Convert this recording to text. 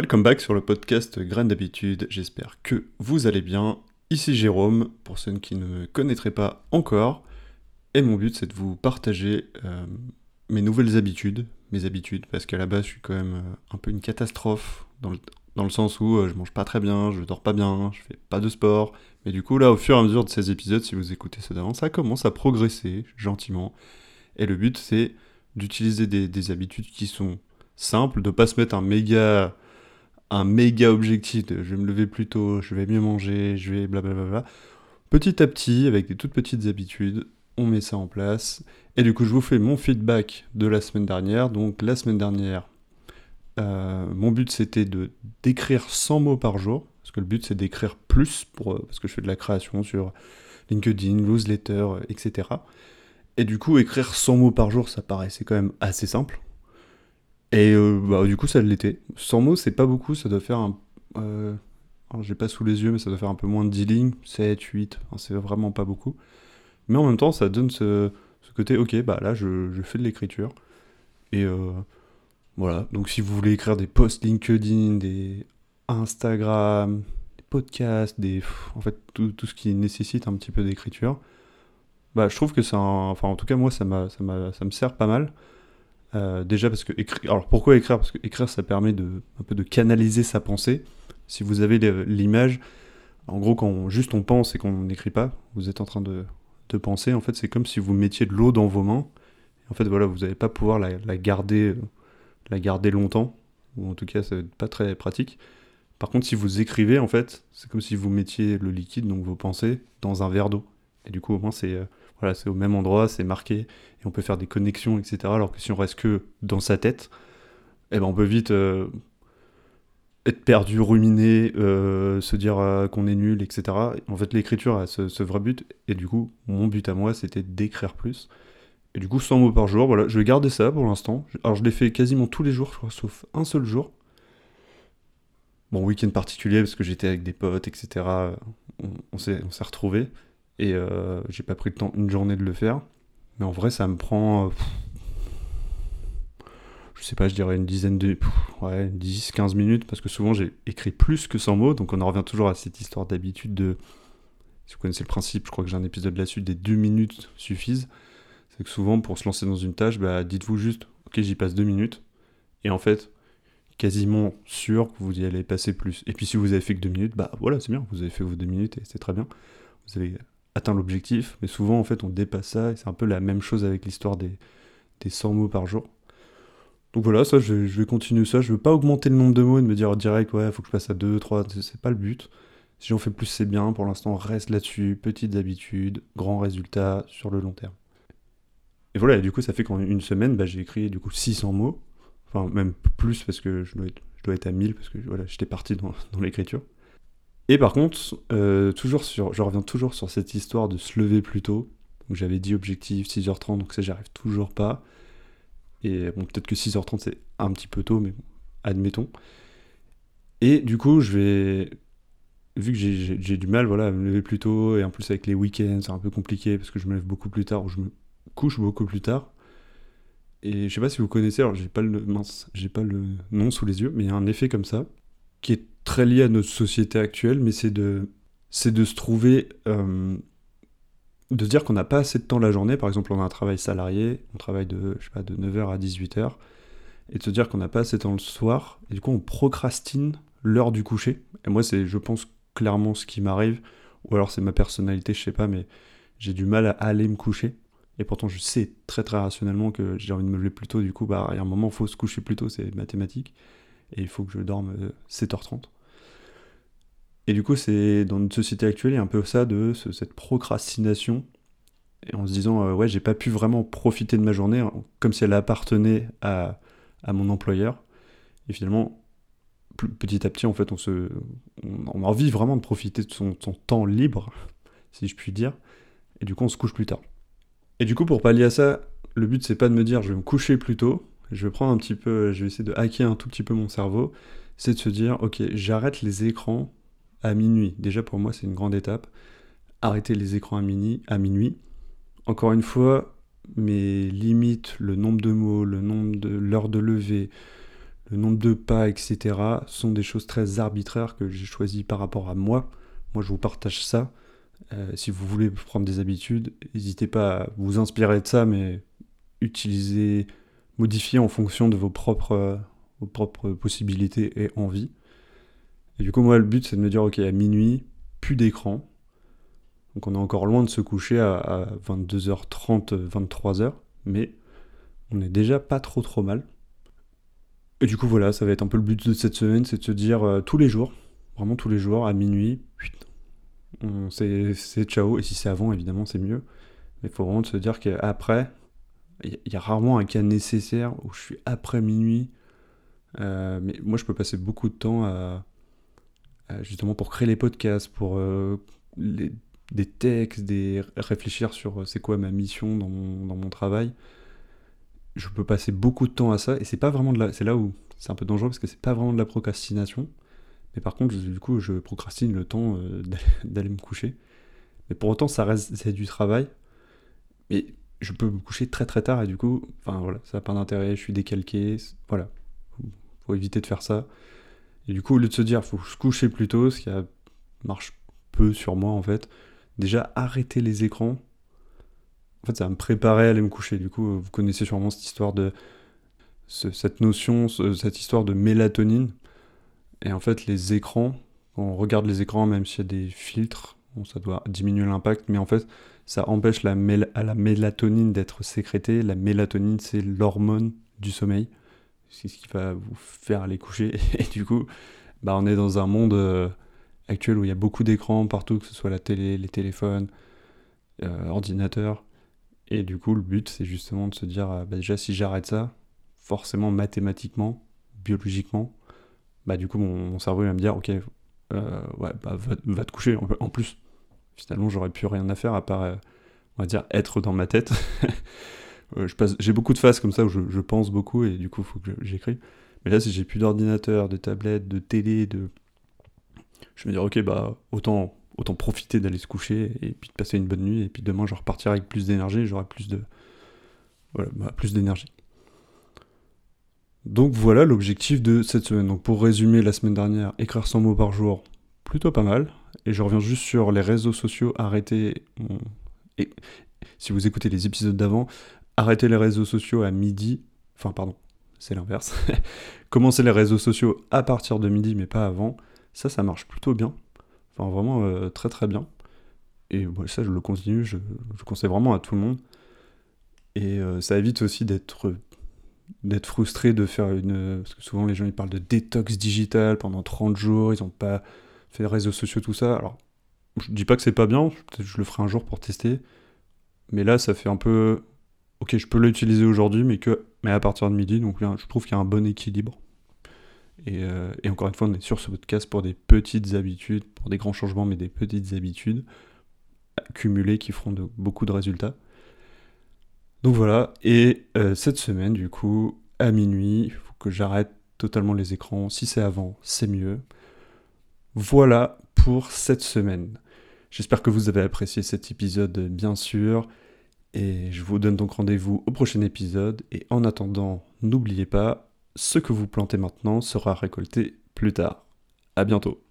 Welcome back sur le podcast Graines d'habitude, j'espère que vous allez bien. Ici Jérôme, pour ceux qui ne me connaîtraient pas encore, et mon but c'est de vous partager euh, mes nouvelles habitudes, mes habitudes, parce qu'à la base je suis quand même euh, un peu une catastrophe, dans le, dans le sens où euh, je mange pas très bien, je dors pas bien, je fais pas de sport, mais du coup là au fur et à mesure de ces épisodes, si vous écoutez ceux d'avant, ça commence à progresser gentiment, et le but c'est d'utiliser des, des habitudes qui sont simples, de pas se mettre un méga un méga objectif je vais me lever plus tôt, je vais mieux manger, je vais blablabla. Petit à petit, avec des toutes petites habitudes, on met ça en place. Et du coup, je vous fais mon feedback de la semaine dernière. Donc, la semaine dernière, euh, mon but c'était de d'écrire 100 mots par jour. Parce que le but c'est d'écrire plus, pour, euh, parce que je fais de la création sur LinkedIn, newsletter, etc. Et du coup, écrire 100 mots par jour, ça paraissait quand même assez simple. Et euh, bah, du coup, ça l'était. 100 mots, c'est pas beaucoup, ça doit faire un. Euh, j'ai pas sous les yeux, mais ça doit faire un peu moins de 10 lignes, 7, 8, c'est vraiment pas beaucoup. Mais en même temps, ça donne ce, ce côté, ok, bah là, je, je fais de l'écriture. Et euh, voilà, donc si vous voulez écrire des posts LinkedIn, des Instagram, des podcasts, des, en fait, tout, tout ce qui nécessite un petit peu d'écriture, bah, je trouve que ça, enfin, en tout cas, moi, ça, ça, ça me sert pas mal. Euh, déjà parce que écrire. Alors pourquoi écrire? Parce que écrire ça permet de un peu de canaliser sa pensée. Si vous avez l'image, en gros quand juste on pense et qu'on n'écrit pas, vous êtes en train de, de penser. En fait c'est comme si vous mettiez de l'eau dans vos mains. En fait voilà vous n'allez pas pouvoir la, garder la garder longtemps ou en tout cas ça va être pas très pratique. Par contre si vous écrivez en fait c'est comme si vous mettiez le liquide donc vos pensées dans un verre d'eau. Et du coup au moins c'est euh, voilà, c'est au même endroit, c'est marqué, et on peut faire des connexions, etc. Alors que si on reste que dans sa tête, eh ben on peut vite euh, être perdu, ruminer, euh, se dire euh, qu'on est nul, etc. En fait, l'écriture a ce, vrai but, et du coup, mon but à moi, c'était d'écrire plus. Et du coup, 100 mots par jour, voilà, je vais garder ça pour l'instant. Alors, je l'ai fait quasiment tous les jours, je crois, sauf un seul jour. Bon, week-end particulier, parce que j'étais avec des potes, etc. On, on s'est retrouvés. Et euh, j'ai pas pris le temps une journée de le faire. Mais en vrai, ça me prend. Euh, je sais pas, je dirais une dizaine de. ouais, 10-15 minutes. Parce que souvent, j'ai écrit plus que 100 mots. Donc on en revient toujours à cette histoire d'habitude de. Si vous connaissez le principe, je crois que j'ai un épisode là-dessus, des 2 minutes suffisent. C'est que souvent, pour se lancer dans une tâche, bah, dites-vous juste, ok, j'y passe 2 minutes. Et en fait, quasiment sûr que vous y allez passer plus. Et puis si vous avez fait que 2 minutes, bah voilà, c'est bien, vous avez fait vos 2 minutes et c'est très bien. Vous avez atteint l'objectif, mais souvent en fait on dépasse ça, et c'est un peu la même chose avec l'histoire des, des 100 mots par jour. Donc voilà, ça je, vais continuer ça, je veux pas augmenter le nombre de mots et me dire direct ouais faut que je passe à 2, 3, c'est pas le but. Si j'en fais plus c'est bien, pour l'instant reste là-dessus, petites habitudes, grands résultats sur le long terme. Et voilà, et du coup ça fait qu'en une semaine bah, j'ai écrit du coup 600 mots, enfin même plus parce que je dois être, à 1000 parce que voilà, j'étais parti dans l'écriture. Et par contre, euh, toujours sur, je reviens toujours sur cette histoire de se lever plus tôt. J'avais dit objectif 6h30, donc ça j'arrive toujours pas. Et bon, peut-être que 6h30 c'est un petit peu tôt, mais bon, admettons. Et du coup, je vais. Vu que j'ai du mal voilà, à me lever plus tôt, et en plus avec les week-ends, c'est un peu compliqué parce que je me lève beaucoup plus tard ou je me couche beaucoup plus tard. Et je sais pas si vous connaissez, alors j'ai pas j'ai pas le nom sous les yeux, mais il y a un effet comme ça qui est très lié à notre société actuelle, mais c'est de, c'est de se trouver, euh, de se dire qu'on n'a pas assez de temps la journée. Par exemple, on a un travail salarié, on travaille de, je sais pas, de 9h à 18h, et de se dire qu'on n'a pas assez de temps le soir, et du coup on procrastine l'heure du coucher. Et moi, c'est, je pense, clairement ce qui m'arrive, ou alors c'est ma personnalité, je sais pas, mais j'ai du mal à aller me coucher. Et pourtant, je sais très très rationnellement que j'ai envie de me lever plus tôt, du coup, bah, il y a un moment, il faut se coucher plus tôt, c'est mathématique et il faut que je dorme 7h30. Euh, et du coup, c'est dans notre société actuelle, il y a un peu ça de cette procrastination, et en se disant, euh, ouais, j'ai pas pu vraiment profiter de ma journée, hein, comme si elle appartenait à, à mon employeur. Et finalement, petit à petit, en fait, on, se, on a envie vraiment de profiter de son, son, temps libre, si je puis dire, et du coup, on se couche plus tard. Et du coup, pour pallier à ça, le but, c'est pas de me dire, je vais me coucher plus tôt, je vais un petit peu, je vais essayer de hacker un tout petit peu mon cerveau, c'est de se dire, ok, j'arrête les écrans à minuit. Déjà pour moi, c'est une grande étape. Arrêter les écrans à, minuit, à minuit. Encore une fois, mes limites, le nombre de mots, le nombre de l'heure de lever, le nombre de pas, etc., sont des choses très arbitraires que j'ai choisies par rapport à moi. Moi, je vous partage ça. Euh, si vous voulez prendre des habitudes, n'hésitez pas à vous inspirer de ça, mais utilisez, modifiez en fonction de vos propres, vos propres possibilités et envies. Et du coup, moi, le but, c'est de me dire, ok, à minuit, plus d'écran. Donc on est encore loin de se coucher à, à 22h30, 23h, mais on est déjà pas trop trop mal. Et du coup, voilà, ça va être un peu le but de cette semaine, c'est de se dire euh, tous les jours, vraiment tous les jours, à minuit, c'est ciao. Et si c'est avant, évidemment, c'est mieux. Mais il faut vraiment se dire qu'après, il y, a rarement un cas nécessaire où je suis après minuit. Euh, mais moi, je peux passer beaucoup de temps à, justement pour créer les podcasts, pour euh, des textes, des réfléchir sur c'est quoi ma mission dans mon, travail. Je peux passer beaucoup de temps à ça et c'est pas vraiment de la c'est là où c'est un peu dangereux parce que c'est pas vraiment de la procrastination. Mais par contre du coup je procrastine le temps euh, d'aller me coucher. Mais pour autant ça reste c'est du travail. Mais je peux me coucher très très tard et du coup enfin voilà ça n'a pas d'intérêt je suis décalqué voilà faut éviter de faire ça et du coup au lieu de se dire faut se coucher plus tôt ce qui marche peu sur moi en fait déjà arrêter les écrans en fait, ça me préparer à aller me coucher. Du coup, vous connaissez sûrement cette histoire de. cette notion, cette histoire de mélatonine. Et en fait, les écrans, quand on regarde les écrans, même s'il y a des filtres, ça doit diminuer l'impact, mais en fait, ça empêche la, à la mélatonine d'être sécrétée. La mélatonine, c'est l'hormone du sommeil. C'est ce qui va vous faire aller coucher. Et du coup, bah, on est dans un monde euh, actuel où il y a beaucoup d'écrans partout, que ce soit la télé, les téléphones, euh, ordinateurs. Et du coup, le but, c'est justement de se dire, euh, bah, déjà, si j'arrête ça, forcément, mathématiquement, biologiquement, bah du coup, mon, cerveau va me dire, ok, euh, ouais, bah, va, te coucher. En, plus, finalement, j'aurais plus rien à faire à part, euh, on va dire, être dans ma tête. j'ai beaucoup de phases comme ça où je, pense beaucoup et du coup, il faut que j'écris. Mais là, si j'ai plus d'ordinateur, de tablette, de télé, de... Je me dire, ok, bah, autant autant profiter d'aller se coucher et puis de passer une bonne nuit. Et puis demain, je repartirai avec plus d'énergie, j'aurai plus de. Voilà, bah, plus d'énergie. Donc voilà l'objectif de cette semaine. Donc pour résumer, la semaine dernière, écrire 100 mots par jour, plutôt pas mal. Et je reviens juste sur les réseaux sociaux, arrêtez. Et si vous écoutez les épisodes d'avant, arrêtez les réseaux sociaux à midi. Enfin, pardon, c'est l'inverse. Commencez les réseaux sociaux à partir de midi, mais pas avant. Ça, ça marche plutôt bien. Enfin, vraiment euh, très très bien. Et ça, je le continue, je, je, conseille vraiment à tout le monde. Et euh, ça évite aussi d'être d'être frustré de faire une... Parce que souvent les gens ils parlent de détox digital pendant 30 jours, ils n'ont pas fait les réseaux sociaux, tout ça. Alors, je dis pas que c'est pas bien, peut-être je le ferai un jour pour tester. Mais là, ça fait un peu... Ok, je peux l'utiliser aujourd'hui, mais, que... mais à partir de midi, donc je trouve qu'il y a un bon équilibre. Euh, et, encore une fois, on est sur ce podcast pour des petites habitudes, pour des grands changements, mais des petites habitudes cumulées qui feront de, beaucoup de résultats. Donc voilà, et euh, cette semaine, du coup, à minuit, il faut que j'arrête totalement les écrans. Si c'est avant, c'est mieux. Voilà pour cette semaine. J'espère que vous avez apprécié cet épisode, bien sûr. Et je vous donne donc rendez-vous au prochain épisode. Et en attendant, n'oubliez pas, ce que vous plantez maintenant sera récolté plus tard. À bientôt.